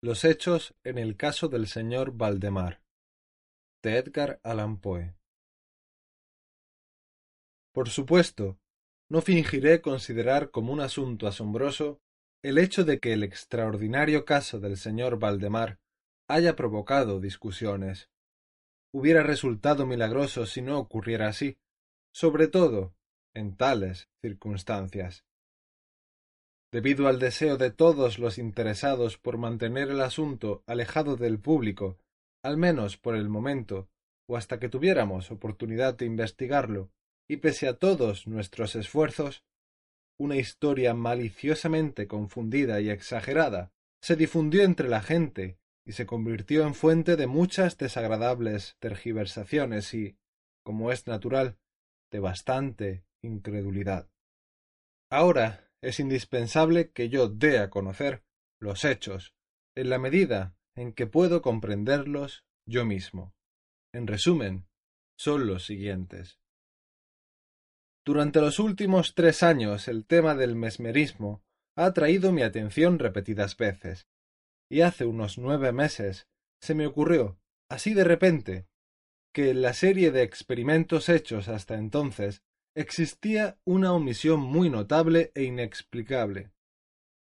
Los hechos en el caso del señor Valdemar de Edgar Allan Poe Por supuesto, no fingiré considerar como un asunto asombroso el hecho de que el extraordinario caso del señor Valdemar haya provocado discusiones. Hubiera resultado milagroso si no ocurriera así, sobre todo en tales circunstancias. Debido al deseo de todos los interesados por mantener el asunto alejado del público, al menos por el momento, o hasta que tuviéramos oportunidad de investigarlo, y pese a todos nuestros esfuerzos, una historia maliciosamente confundida y exagerada se difundió entre la gente y se convirtió en fuente de muchas desagradables tergiversaciones y, como es natural, de bastante incredulidad. Ahora es indispensable que yo dé a conocer los hechos, en la medida en que puedo comprenderlos yo mismo. En resumen, son los siguientes. Durante los últimos tres años el tema del mesmerismo ha atraído mi atención repetidas veces, y hace unos nueve meses se me ocurrió, así de repente, que en la serie de experimentos hechos hasta entonces existía una omisión muy notable e inexplicable.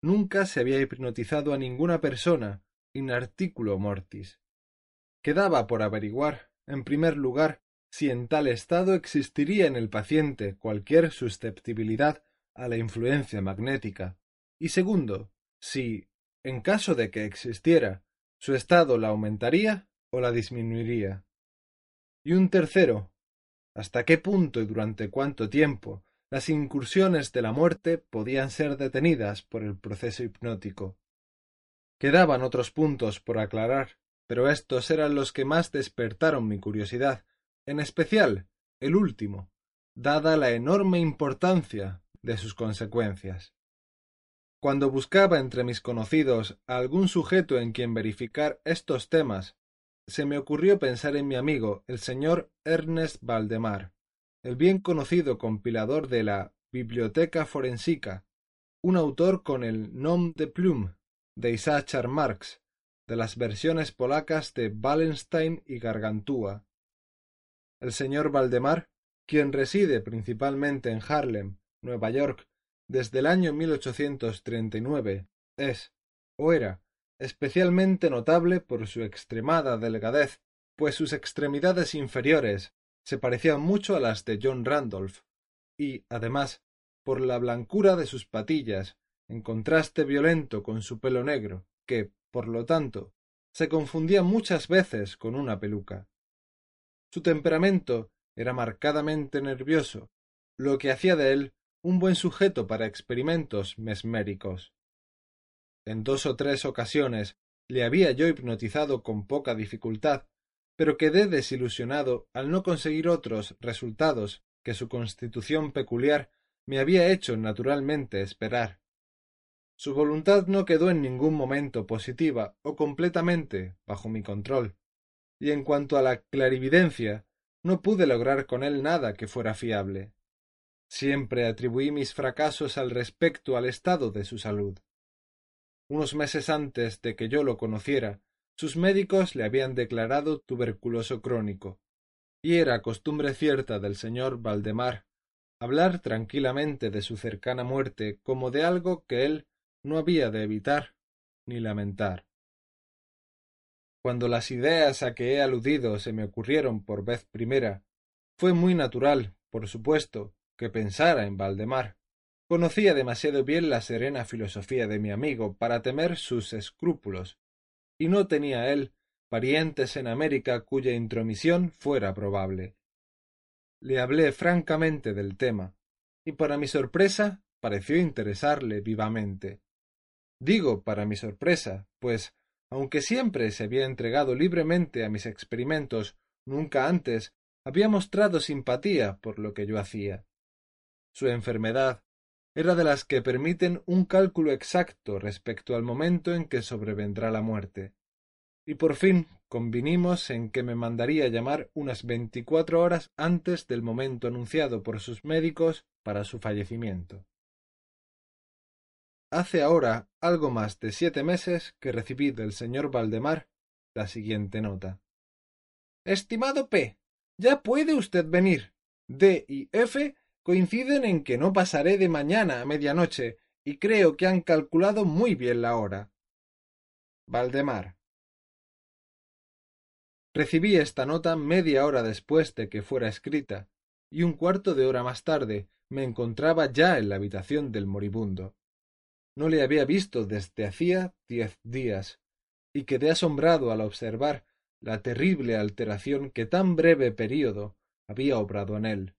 Nunca se había hipnotizado a ninguna persona in articulo mortis. Quedaba por averiguar, en primer lugar, si en tal estado existiría en el paciente cualquier susceptibilidad a la influencia magnética, y segundo, si, en caso de que existiera, su estado la aumentaría o la disminuiría. Y un tercero, hasta qué punto y durante cuánto tiempo las incursiones de la muerte podían ser detenidas por el proceso hipnótico. Quedaban otros puntos por aclarar, pero estos eran los que más despertaron mi curiosidad, en especial el último, dada la enorme importancia de sus consecuencias. Cuando buscaba entre mis conocidos a algún sujeto en quien verificar estos temas, se me ocurrió pensar en mi amigo, el señor Ernest Valdemar, el bien conocido compilador de la Biblioteca Forensica, un autor con el nom de plume de Isaac Marx, de las versiones polacas de Wallenstein y Gargantúa. El señor Valdemar, quien reside principalmente en Harlem, Nueva York, desde el año 1839, es, o era, especialmente notable por su extremada delgadez, pues sus extremidades inferiores se parecían mucho a las de John Randolph, y, además, por la blancura de sus patillas, en contraste violento con su pelo negro, que, por lo tanto, se confundía muchas veces con una peluca. Su temperamento era marcadamente nervioso, lo que hacía de él un buen sujeto para experimentos mesméricos. En dos o tres ocasiones le había yo hipnotizado con poca dificultad, pero quedé desilusionado al no conseguir otros resultados que su constitución peculiar me había hecho naturalmente esperar. Su voluntad no quedó en ningún momento positiva o completamente bajo mi control, y en cuanto a la clarividencia, no pude lograr con él nada que fuera fiable. Siempre atribuí mis fracasos al respecto al estado de su salud. Unos meses antes de que yo lo conociera, sus médicos le habían declarado tuberculoso crónico, y era costumbre cierta del señor Valdemar hablar tranquilamente de su cercana muerte como de algo que él no había de evitar ni lamentar. Cuando las ideas a que he aludido se me ocurrieron por vez primera, fue muy natural, por supuesto, que pensara en Valdemar. Conocía demasiado bien la serena filosofía de mi amigo para temer sus escrúpulos, y no tenía él parientes en América cuya intromisión fuera probable. Le hablé francamente del tema, y para mi sorpresa pareció interesarle vivamente. Digo para mi sorpresa, pues, aunque siempre se había entregado libremente a mis experimentos, nunca antes había mostrado simpatía por lo que yo hacía. Su enfermedad era de las que permiten un cálculo exacto respecto al momento en que sobrevendrá la muerte. Y por fin convinimos en que me mandaría llamar unas veinticuatro horas antes del momento anunciado por sus médicos para su fallecimiento. Hace ahora algo más de siete meses que recibí del señor Valdemar la siguiente nota. Estimado P. Ya puede usted venir. D y F coinciden en que no pasaré de mañana a medianoche, y creo que han calculado muy bien la hora. Valdemar. Recibí esta nota media hora después de que fuera escrita, y un cuarto de hora más tarde me encontraba ya en la habitación del moribundo. No le había visto desde hacía diez días, y quedé asombrado al observar la terrible alteración que tan breve período había obrado en él.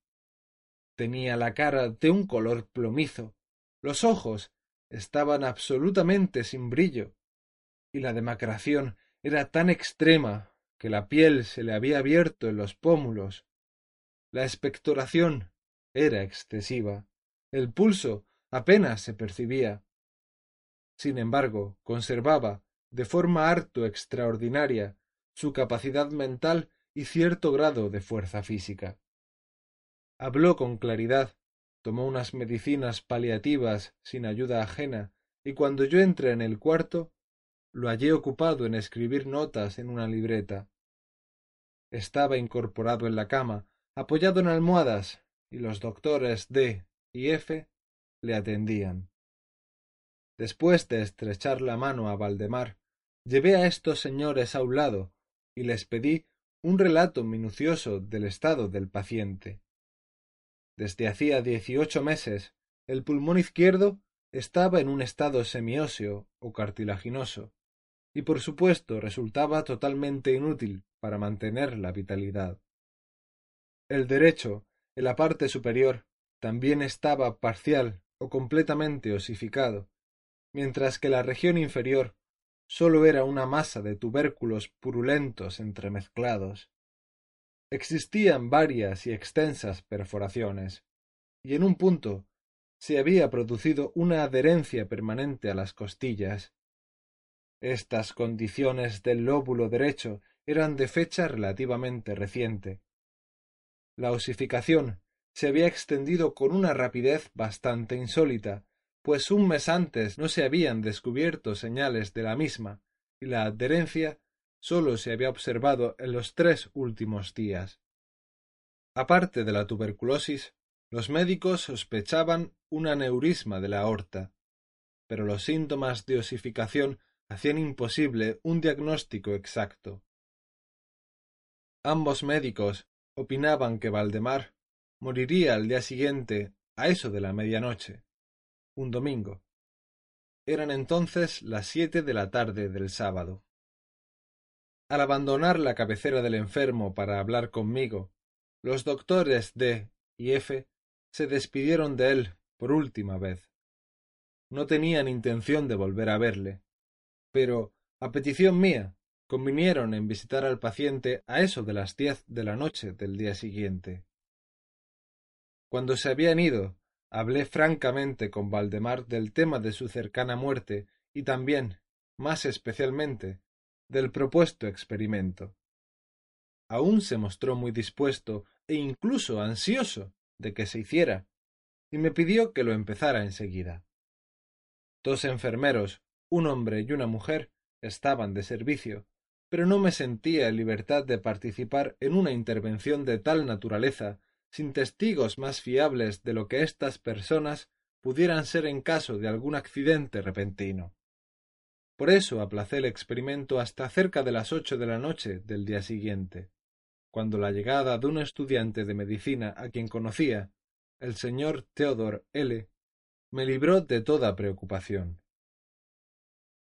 Tenía la cara de un color plomizo, los ojos estaban absolutamente sin brillo, y la demacración era tan extrema que la piel se le había abierto en los pómulos. La expectoración era excesiva. El pulso apenas se percibía. Sin embargo, conservaba, de forma harto extraordinaria, su capacidad mental y cierto grado de fuerza física. Habló con claridad, tomó unas medicinas paliativas sin ayuda ajena, y cuando yo entré en el cuarto, lo hallé ocupado en escribir notas en una libreta. Estaba incorporado en la cama, apoyado en almohadas, y los doctores D y F le atendían. Después de estrechar la mano a Valdemar, llevé a estos señores a un lado y les pedí un relato minucioso del estado del paciente. Desde hacía dieciocho meses el pulmón izquierdo estaba en un estado semióseo o cartilaginoso, y por supuesto resultaba totalmente inútil para mantener la vitalidad. El derecho, en la parte superior, también estaba parcial o completamente osificado, mientras que la región inferior sólo era una masa de tubérculos purulentos entremezclados. Existían varias y extensas perforaciones, y en un punto se había producido una adherencia permanente a las costillas. Estas condiciones del lóbulo derecho eran de fecha relativamente reciente. La osificación se había extendido con una rapidez bastante insólita pues un mes antes no se habían descubierto señales de la misma, y la adherencia sólo se había observado en los tres últimos días. Aparte de la tuberculosis, los médicos sospechaban un aneurisma de la aorta, pero los síntomas de osificación hacían imposible un diagnóstico exacto. Ambos médicos opinaban que Valdemar moriría al día siguiente a eso de la medianoche un domingo. Eran entonces las siete de la tarde del sábado. Al abandonar la cabecera del enfermo para hablar conmigo, los doctores D y F se despidieron de él por última vez. No tenían intención de volver a verle, pero, a petición mía, convinieron en visitar al paciente a eso de las diez de la noche del día siguiente. Cuando se habían ido Hablé francamente con Valdemar del tema de su cercana muerte y también, más especialmente, del propuesto experimento. Aún se mostró muy dispuesto e incluso ansioso de que se hiciera, y me pidió que lo empezara enseguida. Dos enfermeros, un hombre y una mujer, estaban de servicio, pero no me sentía en libertad de participar en una intervención de tal naturaleza sin testigos más fiables de lo que estas personas pudieran ser en caso de algún accidente repentino. Por eso aplacé el experimento hasta cerca de las ocho de la noche del día siguiente, cuando la llegada de un estudiante de medicina a quien conocía, el señor Theodor L., me libró de toda preocupación.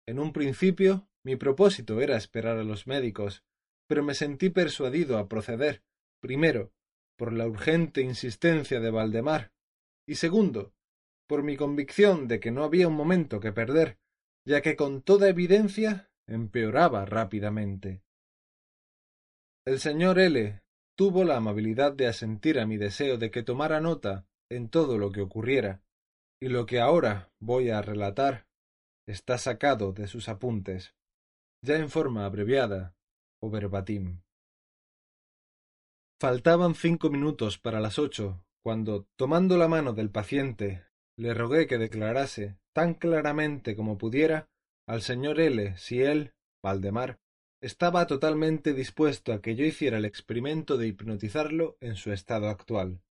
En un principio mi propósito era esperar a los médicos, pero me sentí persuadido a proceder, primero, por la urgente insistencia de Valdemar, y segundo, por mi convicción de que no había un momento que perder ya que con toda evidencia empeoraba rápidamente. El señor L tuvo la amabilidad de asentir a mi deseo de que tomara nota en todo lo que ocurriera, y lo que ahora voy a relatar está sacado de sus apuntes, ya en forma abreviada o verbatim. Faltaban cinco minutos para las ocho, cuando, tomando la mano del paciente, le rogué que declarase, tan claramente como pudiera, al señor L. si él, Valdemar, estaba totalmente dispuesto a que yo hiciera el experimento de hipnotizarlo en su estado actual.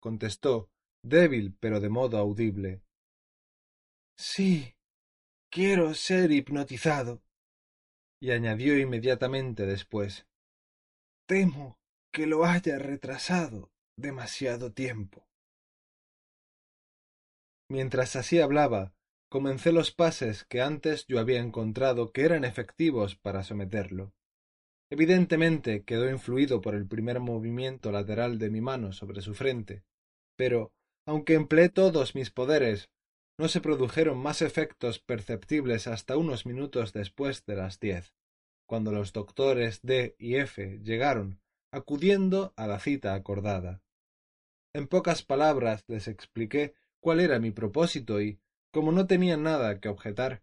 Contestó, débil pero de modo audible. Sí, quiero ser hipnotizado. Y añadió inmediatamente después. Temo que lo haya retrasado demasiado tiempo. Mientras así hablaba, comencé los pases que antes yo había encontrado que eran efectivos para someterlo. Evidentemente quedó influido por el primer movimiento lateral de mi mano sobre su frente, pero, aunque empleé todos mis poderes, no se produjeron más efectos perceptibles hasta unos minutos después de las diez, cuando los doctores D y F llegaron, acudiendo a la cita acordada. En pocas palabras les expliqué cuál era mi propósito y, como no tenía nada que objetar,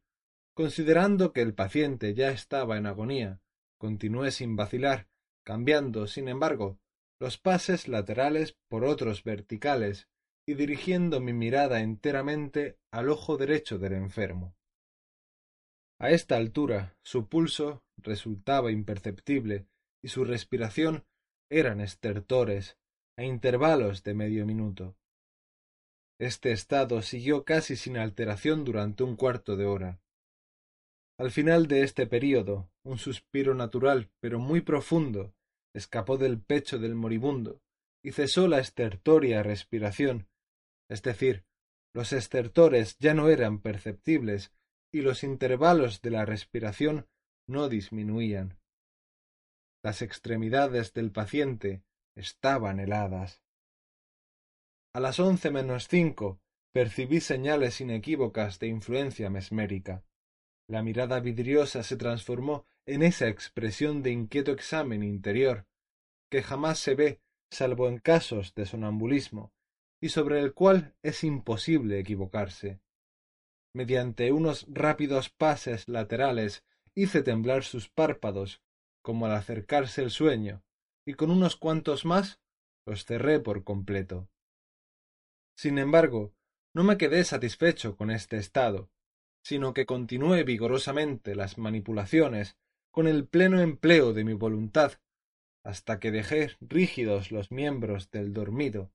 considerando que el paciente ya estaba en agonía, continué sin vacilar, cambiando, sin embargo, los pases laterales por otros verticales y dirigiendo mi mirada enteramente al ojo derecho del enfermo. A esta altura su pulso resultaba imperceptible y su respiración eran estertores a intervalos de medio minuto. Este estado siguió casi sin alteración durante un cuarto de hora. Al final de este período, un suspiro natural, pero muy profundo, escapó del pecho del moribundo y cesó la estertoria respiración, es decir, los estertores ya no eran perceptibles y los intervalos de la respiración no disminuían. Las extremidades del paciente estaban heladas. A las once menos cinco percibí señales inequívocas de influencia mesmérica. La mirada vidriosa se transformó en esa expresión de inquieto examen interior que jamás se ve salvo en casos de sonambulismo y sobre el cual es imposible equivocarse. Mediante unos rápidos pases laterales hice temblar sus párpados como al acercarse el sueño, y con unos cuantos más los cerré por completo. Sin embargo, no me quedé satisfecho con este estado, sino que continué vigorosamente las manipulaciones con el pleno empleo de mi voluntad, hasta que dejé rígidos los miembros del dormido,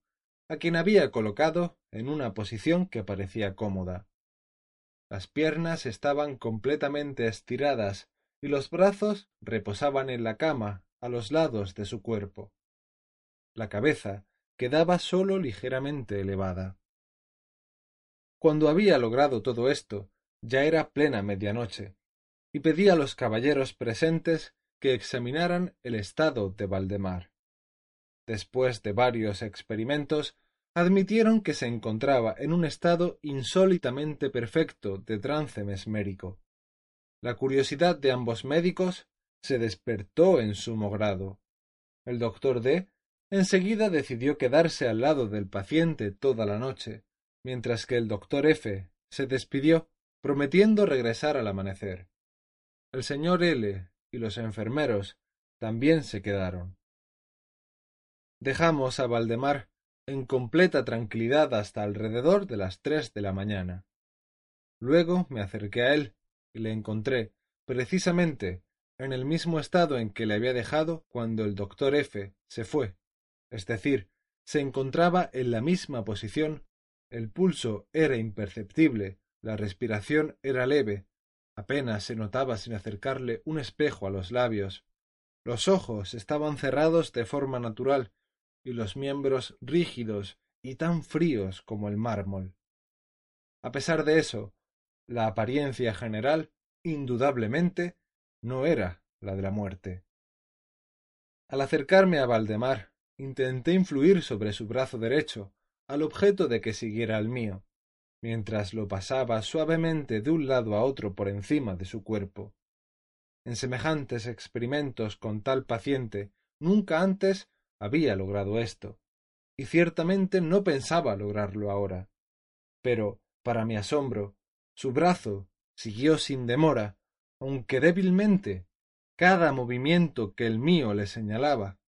a quien había colocado en una posición que parecía cómoda. Las piernas estaban completamente estiradas y los brazos reposaban en la cama a los lados de su cuerpo. La cabeza quedaba sólo ligeramente elevada. Cuando había logrado todo esto, ya era plena medianoche, y pedí a los caballeros presentes que examinaran el estado de Valdemar. Después de varios experimentos, admitieron que se encontraba en un estado insólitamente perfecto de trance mesmérico. La curiosidad de ambos médicos se despertó en sumo grado. El doctor D enseguida decidió quedarse al lado del paciente toda la noche, mientras que el doctor F se despidió, prometiendo regresar al amanecer. El señor L y los enfermeros también se quedaron. Dejamos a Valdemar en completa tranquilidad hasta alrededor de las tres de la mañana. Luego me acerqué a él y le encontré, precisamente, en el mismo estado en que le había dejado cuando el doctor F se fue, es decir, se encontraba en la misma posición, el pulso era imperceptible, la respiración era leve, apenas se notaba sin acercarle un espejo a los labios, los ojos estaban cerrados de forma natural y los miembros rígidos y tan fríos como el mármol. A pesar de eso, la apariencia general, indudablemente, no era la de la muerte. Al acercarme a Valdemar, intenté influir sobre su brazo derecho, al objeto de que siguiera el mío. mientras lo pasaba suavemente de un lado a otro por encima de su cuerpo. En semejantes experimentos con tal paciente nunca antes había logrado esto, y ciertamente no pensaba lograrlo ahora. Pero, para mi asombro, su brazo siguió sin demora, aunque débilmente, cada movimiento que el mío le señalaba.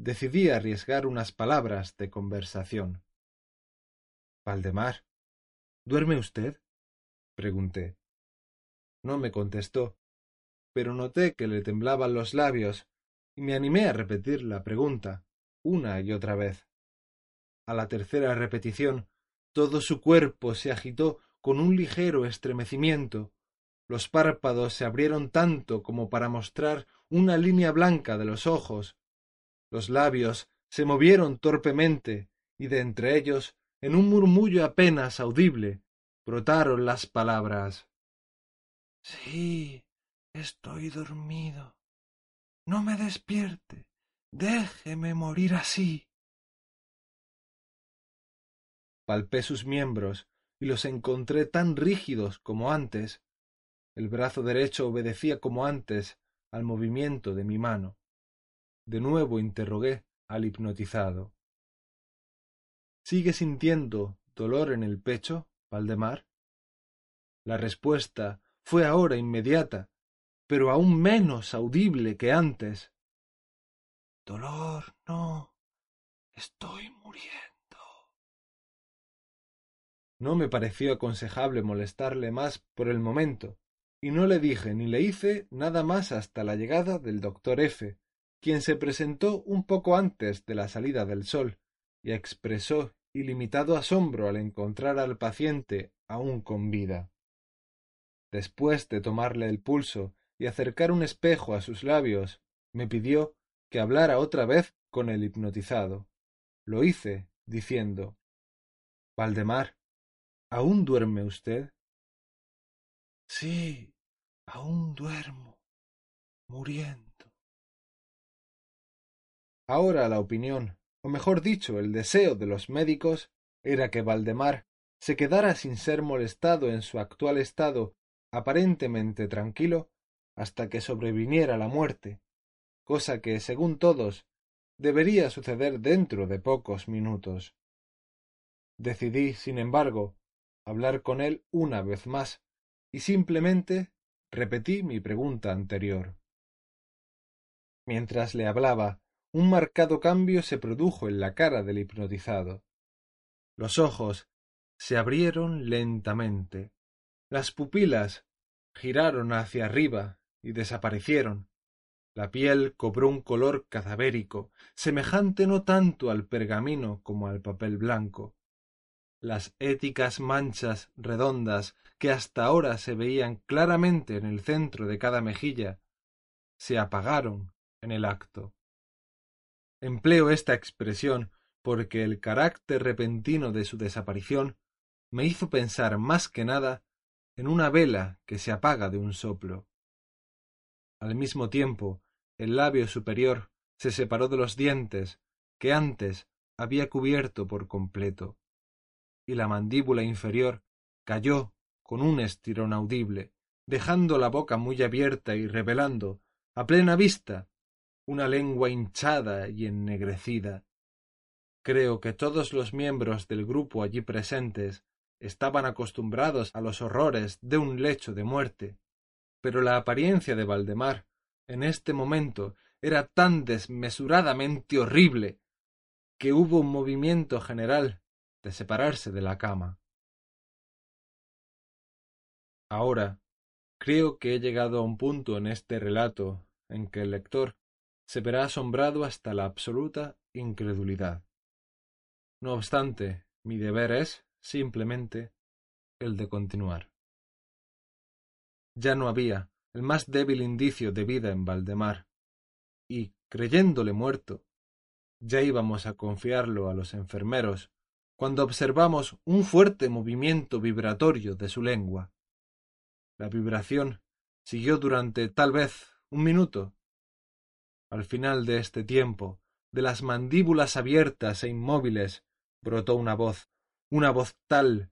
Decidí arriesgar unas palabras de conversación. Valdemar, ¿duerme usted? pregunté. No me contestó, pero noté que le temblaban los labios y me animé a repetir la pregunta una y otra vez. A la tercera repetición, todo su cuerpo se agitó con un ligero estremecimiento. Los párpados se abrieron tanto como para mostrar una línea blanca de los ojos. Los labios se movieron torpemente, y de entre ellos, en un murmullo apenas audible, brotaron las palabras Sí, estoy dormido. No me despierte. Déjeme morir así. Palpé sus miembros y los encontré tan rígidos como antes. El brazo derecho obedecía como antes al movimiento de mi mano. De nuevo interrogué al hipnotizado. ¿Sigue sintiendo dolor en el pecho, Valdemar? La respuesta fue ahora inmediata, pero aún menos audible que antes. Dolor, no. Estoy muriendo. No me pareció aconsejable molestarle más por el momento, y no le dije ni le hice nada más hasta la llegada del doctor F., quien se presentó un poco antes de la salida del sol, y expresó ilimitado asombro al encontrar al paciente aún con vida. Después de tomarle el pulso y acercar un espejo a sus labios, me pidió que hablara otra vez con el hipnotizado. Lo hice, diciendo Valdemar, ¿aún duerme usted? Sí, aún duermo, muriendo. Ahora la opinión, o mejor dicho, el deseo de los médicos, era que Valdemar se quedara sin ser molestado en su actual estado aparentemente tranquilo hasta que sobreviniera la muerte, cosa que, según todos, debería suceder dentro de pocos minutos. Decidí, sin embargo, hablar con él una vez más, y simplemente repetí mi pregunta anterior. Mientras le hablaba, un marcado cambio se produjo en la cara del hipnotizado. Los ojos se abrieron lentamente, las pupilas giraron hacia arriba y desaparecieron, la piel cobró un color cadavérico, semejante no tanto al pergamino como al papel blanco. Las éticas manchas redondas que hasta ahora se veían claramente en el centro de cada mejilla, se apagaron en el acto. Empleo esta expresión porque el carácter repentino de su desaparición me hizo pensar más que nada en una vela que se apaga de un soplo. Al mismo tiempo, el labio superior se separó de los dientes que antes había cubierto por completo, y la mandíbula inferior cayó con un estirón audible, dejando la boca muy abierta y revelando, a plena vista, una lengua hinchada y ennegrecida. Creo que todos los miembros del grupo allí presentes estaban acostumbrados a los horrores de un lecho de muerte, pero la apariencia de Valdemar en este momento era tan desmesuradamente horrible que hubo un movimiento general de separarse de la cama. Ahora creo que he llegado a un punto en este relato en que el lector se verá asombrado hasta la absoluta incredulidad. No obstante, mi deber es, simplemente, el de continuar. Ya no había, el más débil indicio de vida en Valdemar, y, creyéndole muerto, ya íbamos a confiarlo a los enfermeros cuando observamos un fuerte movimiento vibratorio de su lengua. La vibración siguió durante tal vez un minuto. Al final de este tiempo, de las mandíbulas abiertas e inmóviles, brotó una voz, una voz tal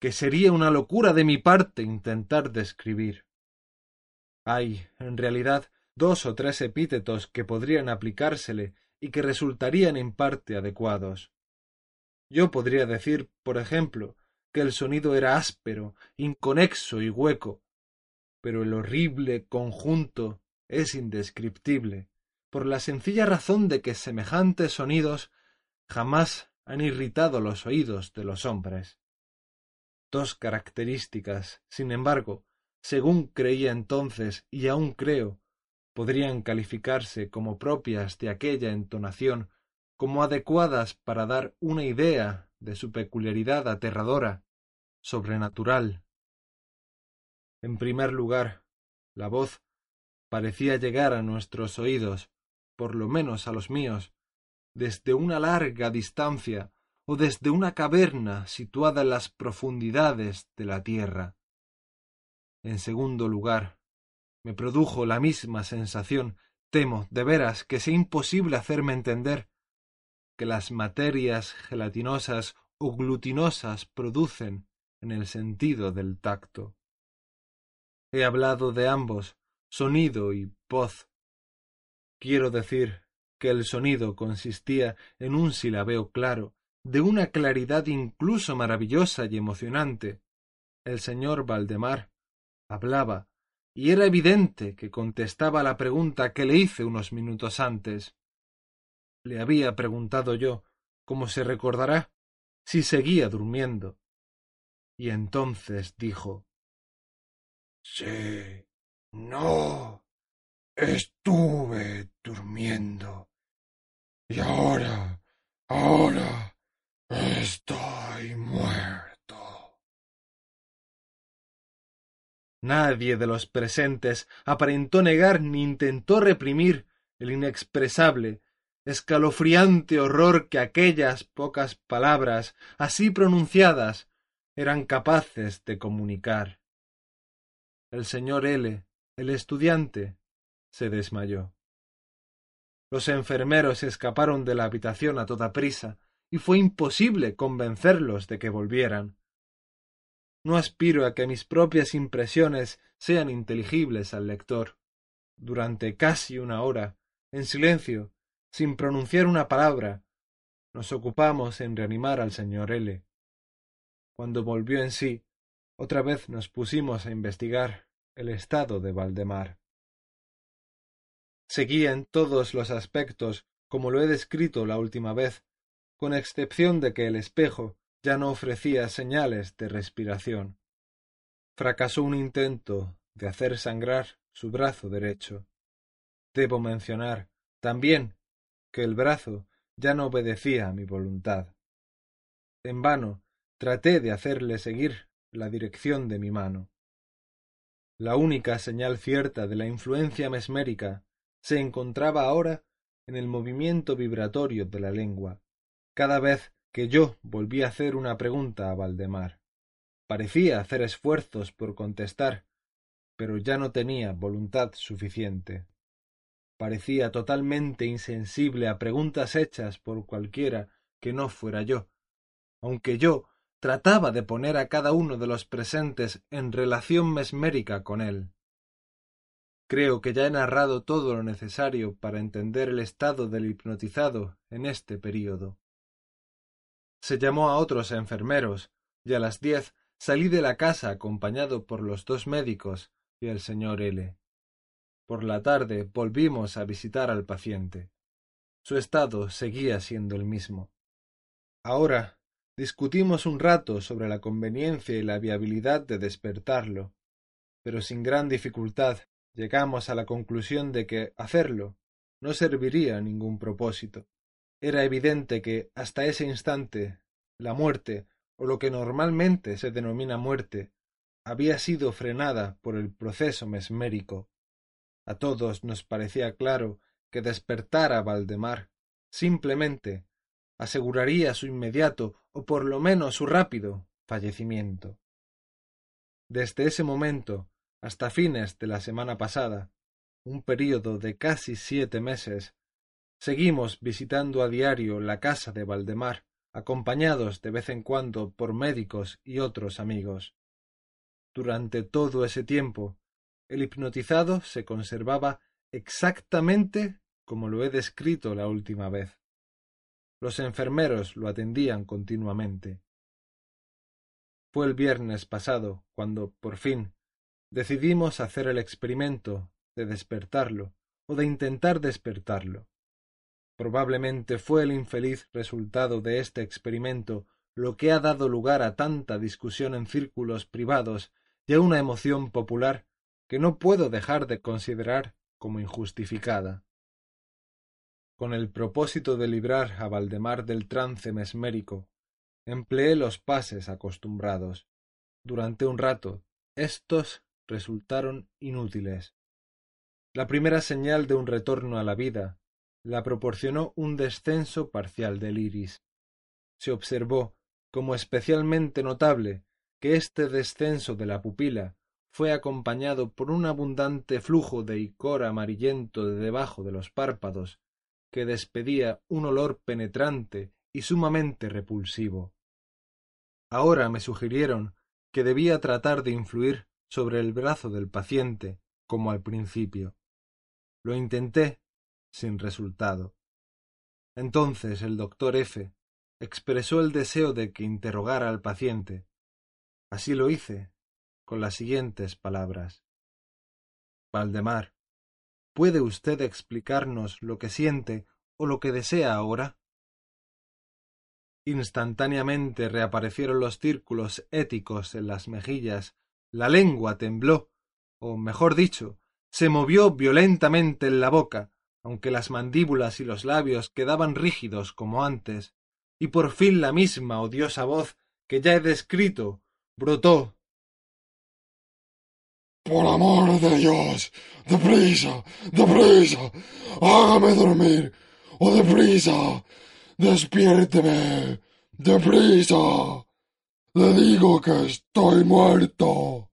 que sería una locura de mi parte intentar describir. Hay, en realidad, dos o tres epítetos que podrían aplicársele y que resultarían en parte adecuados. Yo podría decir, por ejemplo, que el sonido era áspero, inconexo y hueco, pero el horrible conjunto es indescriptible, por la sencilla razón de que semejantes sonidos jamás han irritado los oídos de los hombres. Dos características, sin embargo, según creía entonces y aún creo, podrían calificarse como propias de aquella entonación, como adecuadas para dar una idea de su peculiaridad aterradora, sobrenatural. En primer lugar, la voz parecía llegar a nuestros oídos, por lo menos a los míos, desde una larga distancia o desde una caverna situada en las profundidades de la tierra. En segundo lugar, me produjo la misma sensación, temo, de veras, que sea imposible hacerme entender, que las materias gelatinosas o glutinosas producen en el sentido del tacto. He hablado de ambos, sonido y voz. Quiero decir que el sonido consistía en un silabeo claro, de una claridad incluso maravillosa y emocionante. El señor Valdemar hablaba, y era evidente que contestaba la pregunta que le hice unos minutos antes. Le había preguntado yo, como se recordará, si seguía durmiendo. Y entonces dijo Sí, no, estuve durmiendo. Y ahora, ahora, estoy muerto. Nadie de los presentes aparentó negar ni intentó reprimir el inexpresable, escalofriante horror que aquellas pocas palabras, así pronunciadas, eran capaces de comunicar. El señor L, el estudiante, se desmayó. Los enfermeros escaparon de la habitación a toda prisa, y fue imposible convencerlos de que volvieran. No aspiro a que mis propias impresiones sean inteligibles al lector. Durante casi una hora, en silencio, sin pronunciar una palabra, nos ocupamos en reanimar al señor L. Cuando volvió en sí, otra vez nos pusimos a investigar el estado de Valdemar. Seguía en todos los aspectos como lo he descrito la última vez, con excepción de que el espejo ya no ofrecía señales de respiración. Fracasó un intento de hacer sangrar su brazo derecho. Debo mencionar también que el brazo ya no obedecía a mi voluntad. En vano traté de hacerle seguir la dirección de mi mano. La única señal cierta de la influencia mesmérica se encontraba ahora en el movimiento vibratorio de la lengua, cada vez que yo volví a hacer una pregunta a Valdemar. Parecía hacer esfuerzos por contestar, pero ya no tenía voluntad suficiente. Parecía totalmente insensible a preguntas hechas por cualquiera que no fuera yo, aunque yo trataba de poner a cada uno de los presentes en relación mesmérica con él. Creo que ya he narrado todo lo necesario para entender el estado del hipnotizado en este período. Se llamó a otros enfermeros, y a las diez salí de la casa acompañado por los dos médicos y el señor L. Por la tarde volvimos a visitar al paciente. Su estado seguía siendo el mismo. Ahora Discutimos un rato sobre la conveniencia y la viabilidad de despertarlo, pero sin gran dificultad llegamos a la conclusión de que hacerlo no serviría a ningún propósito. Era evidente que hasta ese instante la muerte, o lo que normalmente se denomina muerte, había sido frenada por el proceso mesmérico. A todos nos parecía claro que despertar a Valdemar simplemente aseguraría su inmediato o por lo menos su rápido fallecimiento. Desde ese momento hasta fines de la semana pasada, un período de casi siete meses, seguimos visitando a diario la casa de Valdemar acompañados de vez en cuando por médicos y otros amigos. Durante todo ese tiempo, el hipnotizado se conservaba exactamente como lo he descrito la última vez. Los enfermeros lo atendían continuamente. Fue el viernes pasado cuando, por fin, decidimos hacer el experimento de despertarlo o de intentar despertarlo. Probablemente fue el infeliz resultado de este experimento lo que ha dado lugar a tanta discusión en círculos privados y a una emoción popular que no puedo dejar de considerar como injustificada. Con el propósito de librar a Valdemar del trance mesmérico, empleé los pases acostumbrados. Durante un rato, estos resultaron inútiles. La primera señal de un retorno a la vida la proporcionó un descenso parcial del iris. Se observó como especialmente notable que este descenso de la pupila fue acompañado por un abundante flujo de icor amarillento de debajo de los párpados, que despedía un olor penetrante y sumamente repulsivo. Ahora me sugirieron que debía tratar de influir sobre el brazo del paciente, como al principio. Lo intenté sin resultado. Entonces el doctor F. expresó el deseo de que interrogara al paciente. Así lo hice, con las siguientes palabras. Valdemar, ¿puede usted explicarnos lo que siente o lo que desea ahora? Instantáneamente reaparecieron los círculos éticos en las mejillas, la lengua tembló, o mejor dicho, se movió violentamente en la boca, aunque las mandíbulas y los labios quedaban rígidos como antes, y por fin la misma odiosa voz que ya he descrito brotó. Por amor de Dios, deprisa, deprisa, hágame dormir, o deprisa, despiérteme, deprisa, le digo que estoy muerto.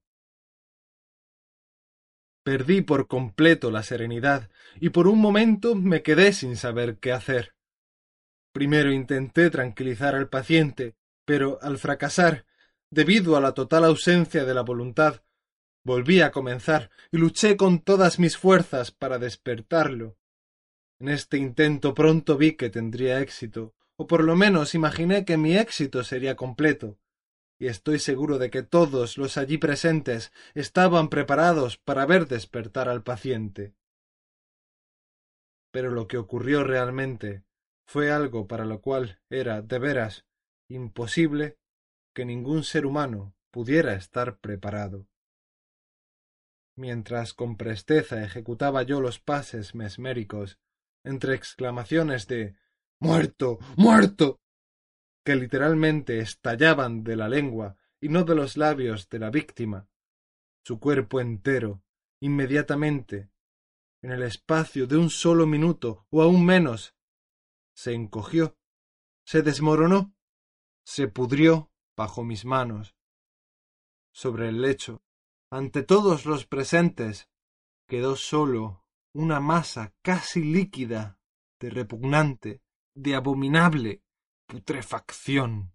Perdí por completo la serenidad y por un momento me quedé sin saber qué hacer. Primero intenté tranquilizar al paciente, pero al fracasar, debido a la total ausencia de la voluntad, volví a comenzar y luché con todas mis fuerzas para despertarlo. En este intento pronto vi que tendría éxito, o por lo menos imaginé que mi éxito sería completo, y estoy seguro de que todos los allí presentes estaban preparados para ver despertar al paciente. Pero lo que ocurrió realmente fue algo para lo cual era, de veras, imposible que ningún ser humano pudiera estar preparado. Mientras con presteza ejecutaba yo los pases mesméricos, entre exclamaciones de muerto. muerto que literalmente estallaban de la lengua y no de los labios de la víctima. Su cuerpo entero, inmediatamente, en el espacio de un solo minuto o aún menos, se encogió, se desmoronó, se pudrió bajo mis manos. Sobre el lecho, ante todos los presentes, quedó solo una masa casi líquida, de repugnante, de abominable putrefacción.